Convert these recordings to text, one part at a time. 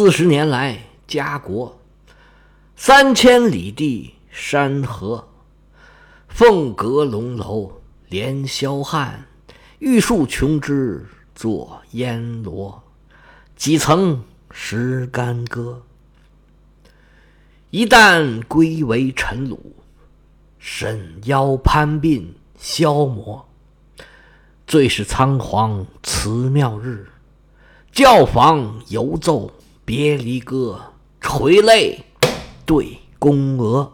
四十年来家国，三千里地山河，凤阁龙楼连霄汉，玉树琼枝作烟萝，几曾识干戈？一旦归为尘虏，沈腰攀鬓消磨。最是仓皇辞庙日，教坊犹奏别离歌，垂泪对宫娥。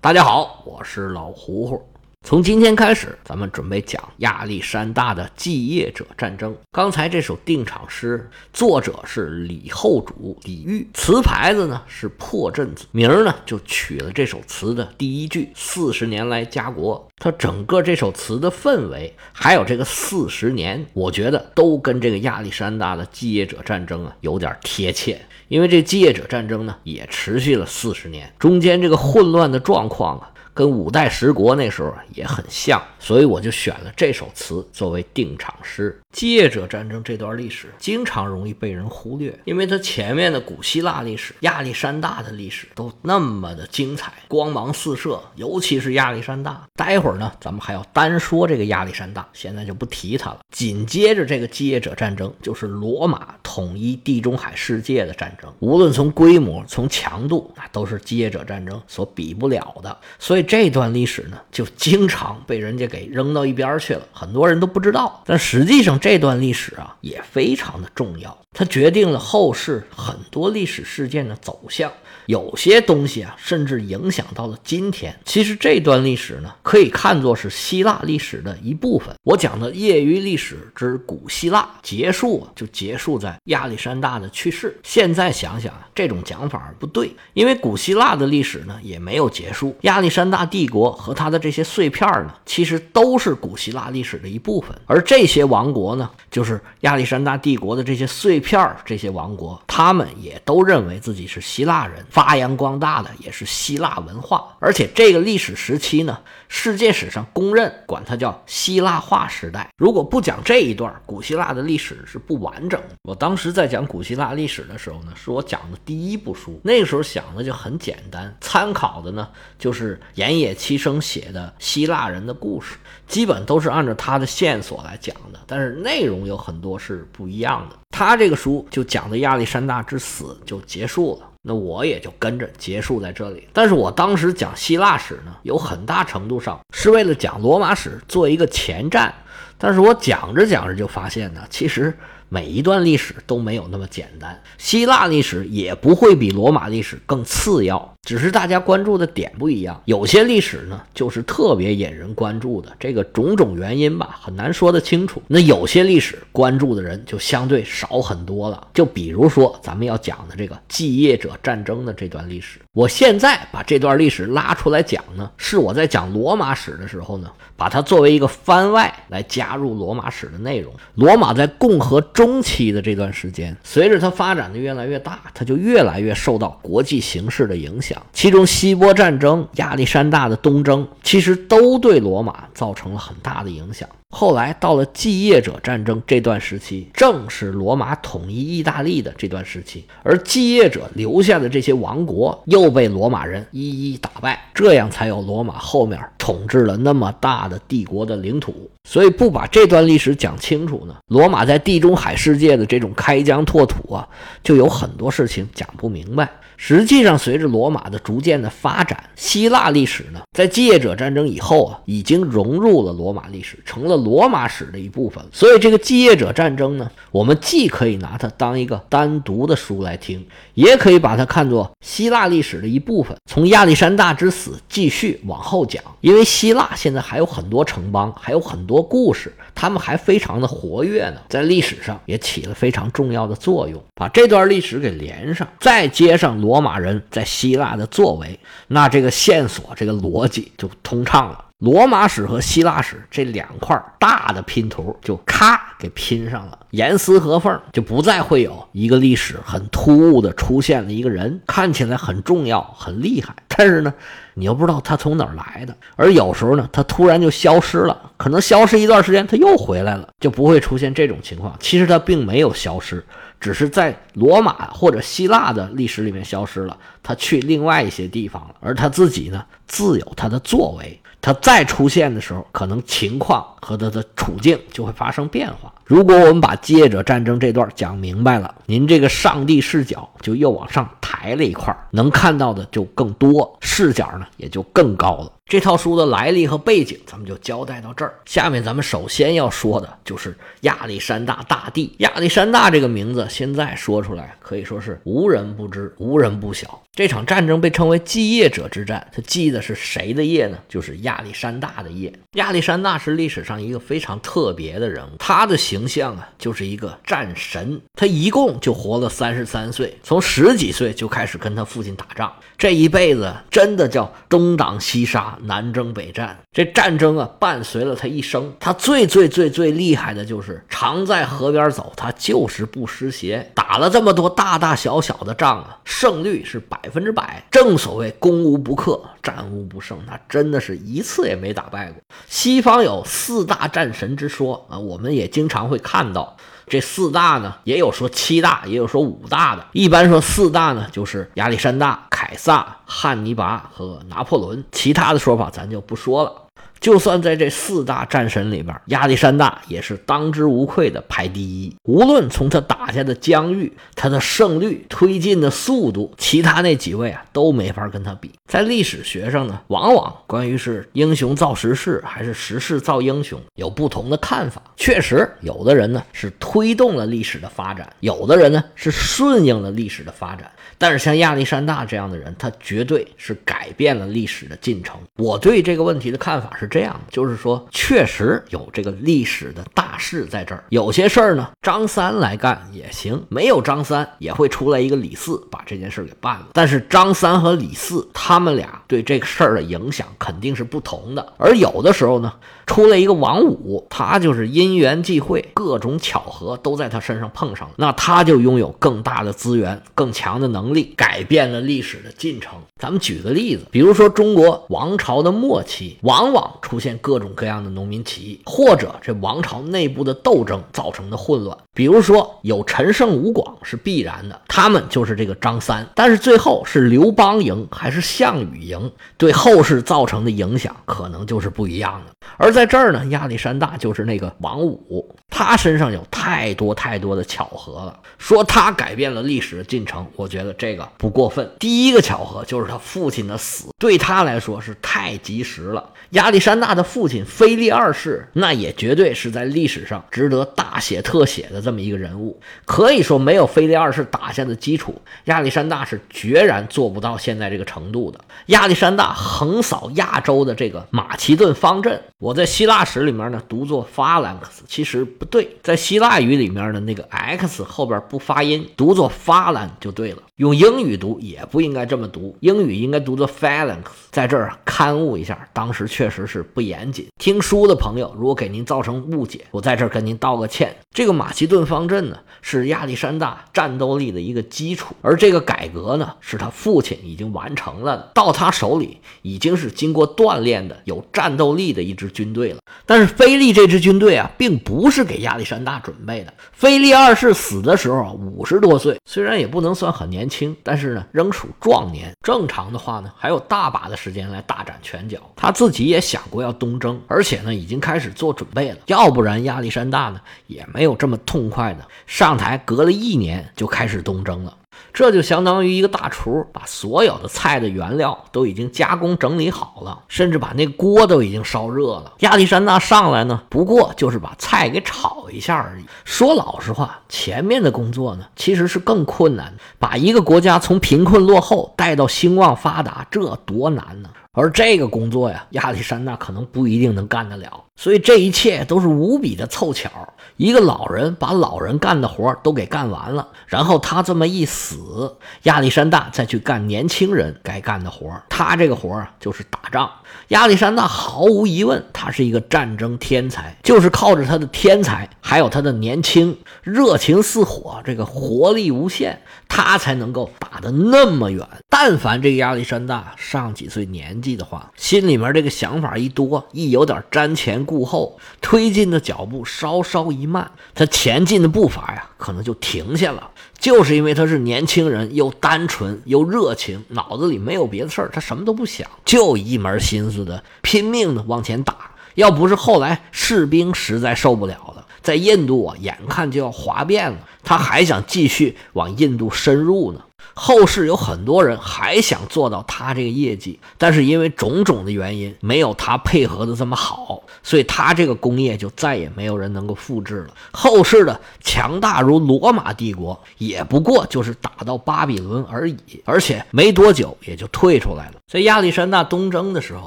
大家好，我是老胡胡。从今天开始，咱们准备讲亚历山大的继业者战争。刚才这首定场诗，作者是李后主李煜，词牌子呢是破阵子，名儿呢就取了这首词的第一句“四十年来家国”。它整个这首词的氛围，还有这个四十年，我觉得都跟这个亚历山大的继业者战争啊有点贴切。因为这继业者战争呢也持续了四十年，中间这个混乱的状况啊。跟五代十国那时候也很像，所以我就选了这首词作为定场诗。继业者战争这段历史经常容易被人忽略，因为它前面的古希腊历史、亚历山大的历史都那么的精彩、光芒四射，尤其是亚历山大。待会儿呢，咱们还要单说这个亚历山大，现在就不提他了。紧接着这个继业者战争就是罗马统一地中海世界的战争，无论从规模、从强度，那都是继业者战争所比不了的。所以。这段历史呢，就经常被人家给扔到一边去了，很多人都不知道。但实际上，这段历史啊也非常的重要，它决定了后世很多历史事件的走向。有些东西啊，甚至影响到了今天。其实这段历史呢，可以看作是希腊历史的一部分。我讲的业余历史之古希腊结束，就结束在亚历山大的去世。现在想想啊，这种讲法不对，因为古希腊的历史呢也没有结束。亚历山大帝国和他的这些碎片呢，其实都是古希腊历史的一部分。而这些王国呢，就是亚历山大帝国的这些碎片，这些王国，他们也都认为自己是希腊人。发扬光大的也是希腊文化，而且这个历史时期呢，世界史上公认管它叫希腊化时代。如果不讲这一段，古希腊的历史是不完整的。我当时在讲古希腊历史的时候呢，是我讲的第一部书，那个时候想的就很简单，参考的呢就是岩野七生写的希腊人的故事，基本都是按照他的线索来讲的，但是内容有很多是不一样的。他这个书就讲的亚历山大之死就结束了。那我也就跟着结束在这里。但是我当时讲希腊史呢，有很大程度上是为了讲罗马史做一个前站。但是我讲着讲着就发现呢，其实。每一段历史都没有那么简单，希腊历史也不会比罗马历史更次要，只是大家关注的点不一样。有些历史呢，就是特别引人关注的，这个种种原因吧，很难说得清楚。那有些历史关注的人就相对少很多了。就比如说咱们要讲的这个继业者战争的这段历史，我现在把这段历史拉出来讲呢，是我在讲罗马史的时候呢，把它作为一个番外来加入罗马史的内容。罗马在共和。中期的这段时间，随着它发展的越来越大，它就越来越受到国际形势的影响。其中，希波战争、亚历山大的东征，其实都对罗马造成了很大的影响。后来到了继业者战争这段时期，正是罗马统一意大利的这段时期，而继业者留下的这些王国又被罗马人一一打败，这样才有罗马后面统治了那么大的帝国的领土。所以不把这段历史讲清楚呢，罗马在地中海世界的这种开疆拓土啊，就有很多事情讲不明白。实际上，随着罗马的逐渐的发展，希腊历史呢，在继业者战争以后啊，已经融入了罗马历史，成了罗马史的一部分。所以，这个继业者战争呢，我们既可以拿它当一个单独的书来听，也可以把它看作希腊历史的一部分。从亚历山大之死继续往后讲，因为希腊现在还有很多城邦，还有很多故事，他们还非常的活跃呢，在历史上也起了非常重要的作用。把这段历史给连上，再接上。罗马人在希腊的作为，那这个线索、这个逻辑就通畅了。罗马史和希腊史这两块大的拼图就咔给拼上了，严丝合缝，就不再会有一个历史很突兀的出现了一个人，看起来很重要、很厉害，但是呢，你又不知道他从哪儿来的。而有时候呢，他突然就消失了，可能消失一段时间，他又回来了，就不会出现这种情况。其实他并没有消失。只是在罗马或者希腊的历史里面消失了，他去另外一些地方了，而他自己呢，自有他的作为。他再出现的时候，可能情况和他的处境就会发生变化。如果我们把接者战争这段讲明白了，您这个上帝视角就又往上抬了一块，能看到的就更多，视角呢也就更高了。这套书的来历和背景，咱们就交代到这儿。下面咱们首先要说的就是亚历山大大帝。亚历山大这个名字，现在说出来可以说是无人不知，无人不晓。这场战争被称为继业者之战，它继的是谁的业呢？就是亚历山大的业。亚历山大是历史上一个非常特别的人物，他的形象啊，就是一个战神。他一共就活了三十三岁，从十几岁就开始跟他父亲打仗，这一辈子真的叫东挡西杀。南征北战，这战争啊，伴随了他一生。他最最最最厉害的就是常在河边走，他就是不湿鞋。打了这么多大大小小的仗啊，胜率是百分之百。正所谓攻无不克，战无不胜，他真的是一次也没打败过。西方有四大战神之说啊，我们也经常会看到。这四大呢，也有说七大，也有说五大的。一般说四大呢，就是亚历山大、凯撒、汉尼拔和拿破仑。其他的说法咱就不说了。就算在这四大战神里边，亚历山大也是当之无愧的排第一。无论从他打打下的疆域、他的胜率、推进的速度，其他那几位啊都没法跟他比。在历史学上呢，往往关于是英雄造时势还是时势造英雄，有不同的看法。确实，有的人呢是推动了历史的发展，有的人呢是顺应了历史的发展。但是像亚历山大这样的人，他绝对是改变了历史的进程。我对这个问题的看法是这样的，就是说，确实有这个历史的大是在这儿。有些事儿呢，张三来干也行，没有张三也会出来一个李四把这件事给办了。但是张三和李四他们俩对这个事儿的影响肯定是不同的。而有的时候呢，出来一个王五，他就是因缘际会，各种巧合都在他身上碰上了，那他就拥有更大的资源，更强的。能力改变了历史的进程。咱们举个例子，比如说中国王朝的末期，往往出现各种各样的农民起义，或者这王朝内内部的斗争造成的混乱。比如说有陈胜吴广是必然的，他们就是这个张三。但是最后是刘邦赢还是项羽赢，对后世造成的影响可能就是不一样的。而在这儿呢，亚历山大就是那个王五，他身上有太多太多的巧合了。说他改变了历史的进程，我觉得。这个不过分。第一个巧合就是他父亲的死，对他来说是太及时了。亚历山大的父亲腓力二世，那也绝对是在历史史上值得大写特写的这么一个人物。可以说，没有腓力二世打下的基础，亚历山大是决然做不到现在这个程度的。亚历山大横扫亚洲的这个马其顿方阵，我在希腊史里面呢读作 phalanx，其实不对，在希腊语里面的那个 x 后边不发音，读作 phalan 就对了。用英语读也不应该这么读，英语应该读作 phalanx。在这儿刊物一下，当时确实是不严谨。听书的朋友，如果给您造成误解，我在这儿跟您道个歉。这个马其顿方阵呢，是亚历山大战斗力的一个基础，而这个改革呢，是他父亲已经完成了，到他手里已经是经过锻炼的、有战斗力的一支军队了。但是菲利这支军队啊，并不是给亚历山大准备的。菲利二世死的时候啊，五十多岁，虽然也不能算很年年。轻，但是呢，仍属壮年。正常的话呢，还有大把的时间来大展拳脚。他自己也想过要东征，而且呢，已经开始做准备了。要不然亚历山大呢，也没有这么痛快的上台，隔了一年就开始东征了。这就相当于一个大厨把所有的菜的原料都已经加工整理好了，甚至把那锅都已经烧热了。亚历山大上来呢，不过就是把菜给炒一下而已。说老实话，前面的工作呢，其实是更困难的。把一个国家从贫困落后带到兴旺发达，这多难呢？而这个工作呀，亚历山大可能不一定能干得了，所以这一切都是无比的凑巧。一个老人把老人干的活都给干完了，然后他这么一死，亚历山大再去干年轻人该干的活他这个活，就是打仗。亚历山大毫无疑问，他是一个战争天才，就是靠着他的天才，还有他的年轻、热情似火，这个活力无限，他才能够打得那么远。但凡这个亚历山大上几岁年纪，迹的话，心里面这个想法一多，一有点瞻前顾后，推进的脚步稍稍一慢，他前进的步伐呀，可能就停下了。就是因为他是年轻人，又单纯又热情，脑子里没有别的事儿，他什么都不想，就一门心思的拼命的往前打。要不是后来士兵实在受不了了，在印度啊，眼看就要哗变了，他还想继续往印度深入呢。后世有很多人还想做到他这个业绩，但是因为种种的原因，没有他配合的这么好，所以他这个功业就再也没有人能够复制了。后世的强大如罗马帝国，也不过就是打到巴比伦而已，而且没多久也就退出来了。在亚历山大东征的时候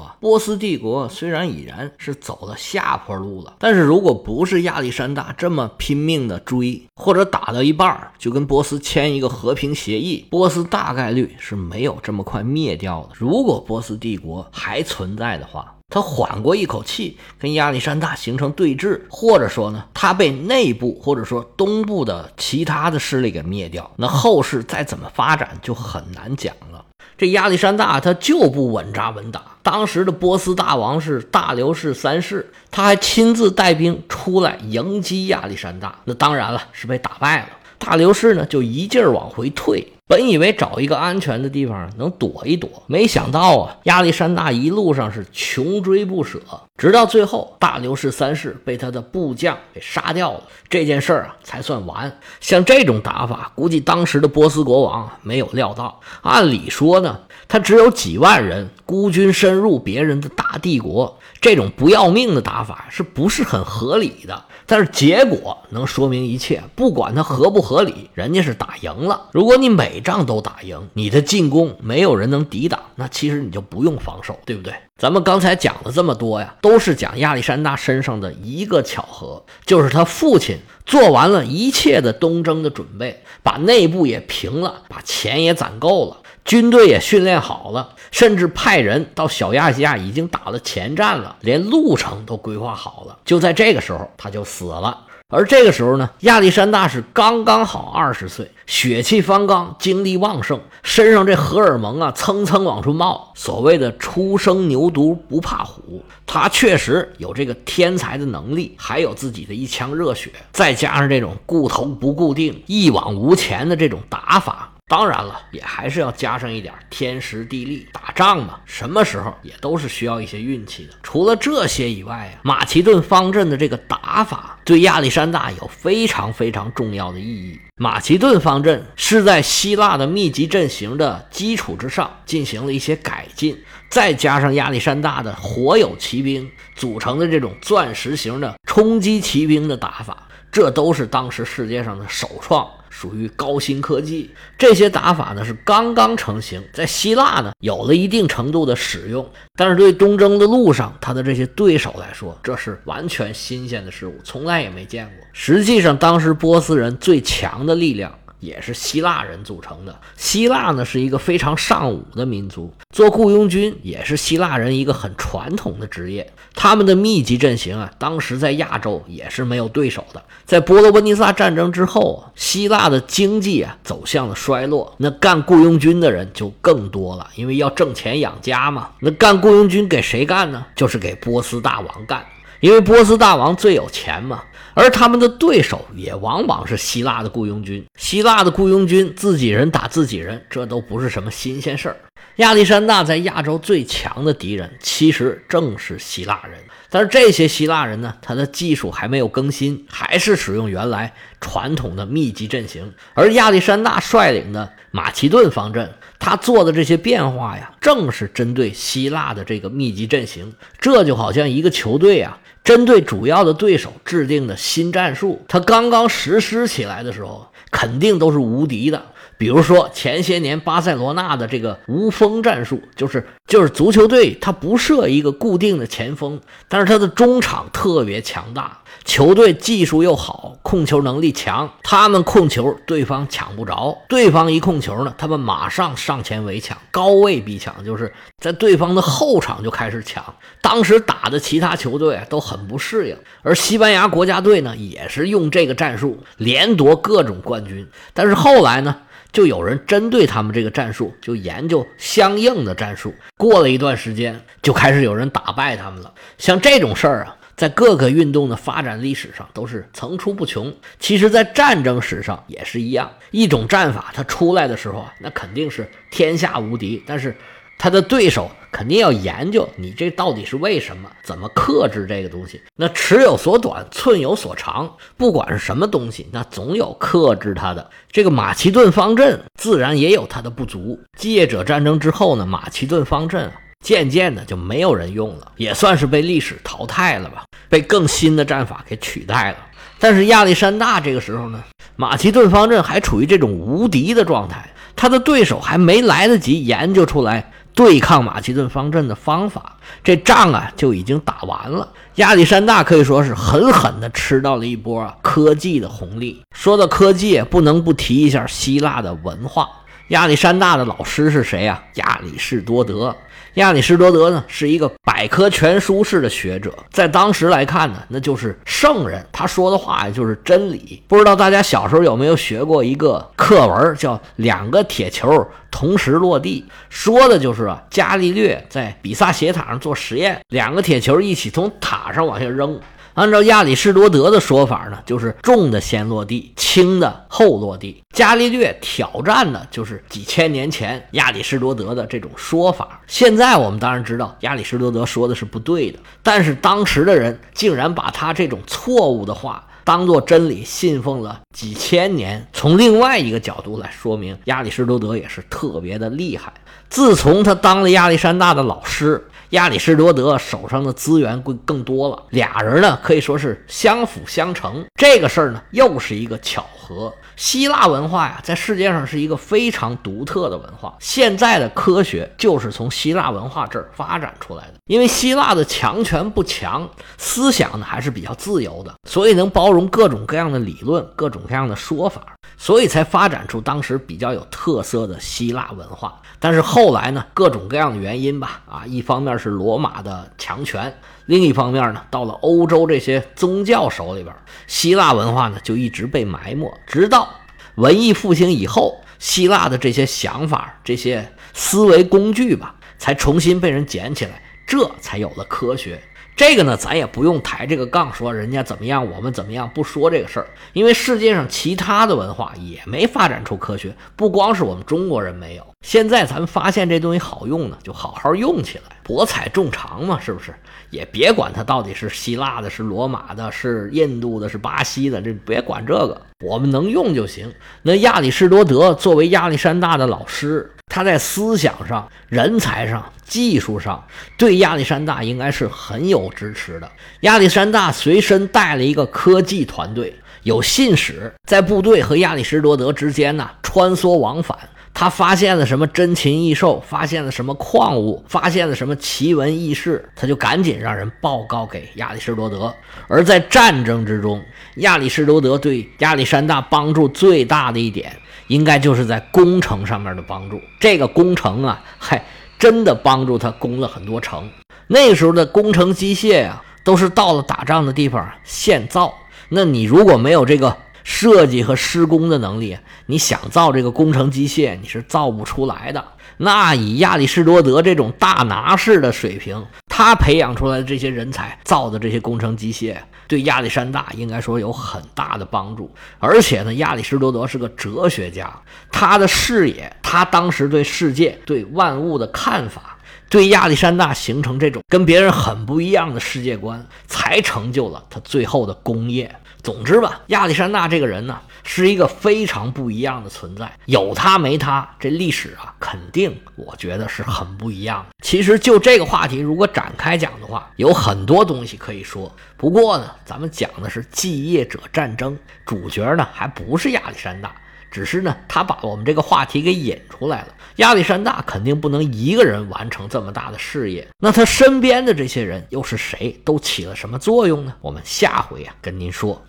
啊，波斯帝国虽然已然是走了下坡路了，但是如果不是亚历山大这么拼命的追，或者打到一半就跟波斯签一个和平协议。波波斯大概率是没有这么快灭掉的。如果波斯帝国还存在的话，他缓过一口气，跟亚历山大形成对峙，或者说呢，他被内部或者说东部的其他的势力给灭掉，那后世再怎么发展就很难讲了。这亚历山大他就不稳扎稳打。当时的波斯大王是大流士三世，他还亲自带兵出来迎击亚历山大，那当然了，是被打败了。大流士呢，就一劲儿往回退。本以为找一个安全的地方能躲一躲，没想到啊，亚历山大一路上是穷追不舍，直到最后大流士三世被他的部将给杀掉了，这件事儿啊才算完。像这种打法，估计当时的波斯国王没有料到。按理说呢，他只有几万人，孤军深入别人的大帝国，这种不要命的打法是不是很合理的？但是结果能说明一切，不管它合不合理，人家是打赢了。如果你每仗都打赢，你的进攻没有人能抵挡，那其实你就不用防守，对不对？咱们刚才讲了这么多呀，都是讲亚历山大身上的一个巧合，就是他父亲做完了一切的东征的准备，把内部也平了，把钱也攒够了。军队也训练好了，甚至派人到小亚细亚已经打了前站了，连路程都规划好了。就在这个时候，他就死了。而这个时候呢，亚历山大是刚刚好二十岁，血气方刚，精力旺盛，身上这荷尔蒙啊蹭蹭往出冒。所谓的初生牛犊不怕虎，他确实有这个天才的能力，还有自己的一腔热血，再加上这种固头不固定、一往无前的这种打法。当然了，也还是要加上一点天时地利。打仗嘛，什么时候也都是需要一些运气的。除了这些以外啊，马其顿方阵的这个打法对亚历山大有非常非常重要的意义。马其顿方阵是在希腊的密集阵型的基础之上进行了一些改进，再加上亚历山大的火友骑兵组成的这种钻石型的冲击骑兵的打法，这都是当时世界上的首创。属于高新科技，这些打法呢是刚刚成型，在希腊呢有了一定程度的使用，但是对东征的路上，他的这些对手来说，这是完全新鲜的事物，从来也没见过。实际上，当时波斯人最强的力量。也是希腊人组成的。希腊呢是一个非常尚武的民族，做雇佣军也是希腊人一个很传统的职业。他们的密集阵型啊，当时在亚洲也是没有对手的。在波罗奔尼撒战争之后，希腊的经济啊走向了衰落，那干雇佣军的人就更多了，因为要挣钱养家嘛。那干雇佣军给谁干呢？就是给波斯大王干，因为波斯大王最有钱嘛。而他们的对手也往往是希腊的雇佣军，希腊的雇佣军自己人打自己人，这都不是什么新鲜事儿。亚历山大在亚洲最强的敌人，其实正是希腊人。但是这些希腊人呢，他的技术还没有更新，还是使用原来传统的密集阵型。而亚历山大率领的马其顿方阵，他做的这些变化呀，正是针对希腊的这个密集阵型。这就好像一个球队啊。针对主要的对手制定的新战术，他刚刚实施起来的时候，肯定都是无敌的。比如说前些年巴塞罗那的这个无锋战术，就是就是足球队他不设一个固定的前锋，但是他的中场特别强大。球队技术又好，控球能力强，他们控球，对方抢不着；对方一控球呢，他们马上上前围抢，高位逼抢，就是在对方的后场就开始抢。当时打的其他球队都很不适应，而西班牙国家队呢，也是用这个战术连夺各种冠军。但是后来呢？就有人针对他们这个战术，就研究相应的战术。过了一段时间，就开始有人打败他们了。像这种事儿啊，在各个运动的发展历史上都是层出不穷。其实，在战争史上也是一样，一种战法它出来的时候啊，那肯定是天下无敌，但是。他的对手肯定要研究你这到底是为什么，怎么克制这个东西。那尺有所短，寸有所长，不管是什么东西，那总有克制它的。这个马其顿方阵自然也有它的不足。继业者战争之后呢，马其顿方阵啊渐渐的就没有人用了，也算是被历史淘汰了吧，被更新的战法给取代了。但是亚历山大这个时候呢，马其顿方阵还处于这种无敌的状态，他的对手还没来得及研究出来。对抗马其顿方阵的方法，这仗啊就已经打完了。亚历山大可以说是狠狠地吃到了一波科技的红利。说到科技，不能不提一下希腊的文化。亚历山大的老师是谁呀？亚里士多德。亚里士多德呢，是一个百科全书式的学者，在当时来看呢，那就是圣人。他说的话就是真理。不知道大家小时候有没有学过一个课文，叫《两个铁球同时落地》，说的就是啊，伽利略在比萨斜塔上做实验，两个铁球一起从塔上往下扔。按照亚里士多德的说法呢，就是重的先落地，轻的后落地。伽利略挑战的就是几千年前亚里士多德的这种说法。现在我们当然知道亚里士多德说的是不对的，但是当时的人竟然把他这种错误的话当做真理信奉了几千年。从另外一个角度来说明，亚里士多德也是特别的厉害。自从他当了亚历山大的老师。亚里士多德手上的资源更更多了，俩人呢可以说是相辅相成。这个事儿呢又是一个巧合。希腊文化呀，在世界上是一个非常独特的文化。现在的科学就是从希腊文化这儿发展出来的。因为希腊的强权不强，思想呢还是比较自由的，所以能包容各种各样的理论、各种各样的说法，所以才发展出当时比较有特色的希腊文化。但是后来呢，各种各样的原因吧，啊，一方面是罗马的强权，另一方面呢，到了欧洲这些宗教手里边，希腊文化呢就一直被埋没，直到文艺复兴以后，希腊的这些想法、这些思维工具吧，才重新被人捡起来，这才有了科学。这个呢，咱也不用抬这个杠，说人家怎么样，我们怎么样，不说这个事儿，因为世界上其他的文化也没发展出科学，不光是我们中国人没有。现在咱们发现这东西好用呢，就好好用起来，博采众长嘛，是不是？也别管它到底是希腊的、是罗马的、是印度的、是巴西的，这别管这个，我们能用就行。那亚里士多德作为亚历山大的老师。他在思想上、人才上、技术上，对亚历山大应该是很有支持的。亚历山大随身带了一个科技团队，有信使在部队和亚里士多德之间呢穿梭往返。他发现了什么珍禽异兽，发现了什么矿物，发现了什么奇闻异事，他就赶紧让人报告给亚里士多德。而在战争之中，亚里士多德对亚历山大帮助最大的一点。应该就是在工程上面的帮助，这个工程啊，嗨，真的帮助他攻了很多城。那时候的工程机械呀，都是到了打仗的地方现造。那你如果没有这个设计和施工的能力，你想造这个工程机械，你是造不出来的。那以亚里士多德这种大拿式的水平，他培养出来的这些人才造的这些工程机械。对亚历山大应该说有很大的帮助，而且呢，亚里士多德是个哲学家，他的视野，他当时对世界、对万物的看法，对亚历山大形成这种跟别人很不一样的世界观，才成就了他最后的功业。总之吧，亚历山大这个人呢，是一个非常不一样的存在。有他没他，这历史啊，肯定我觉得是很不一样的。其实就这个话题，如果展开讲的话，有很多东西可以说。不过呢，咱们讲的是继业者战争，主角呢还不是亚历山大，只是呢他把我们这个话题给引出来了。亚历山大肯定不能一个人完成这么大的事业，那他身边的这些人又是谁？都起了什么作用呢？我们下回啊跟您说。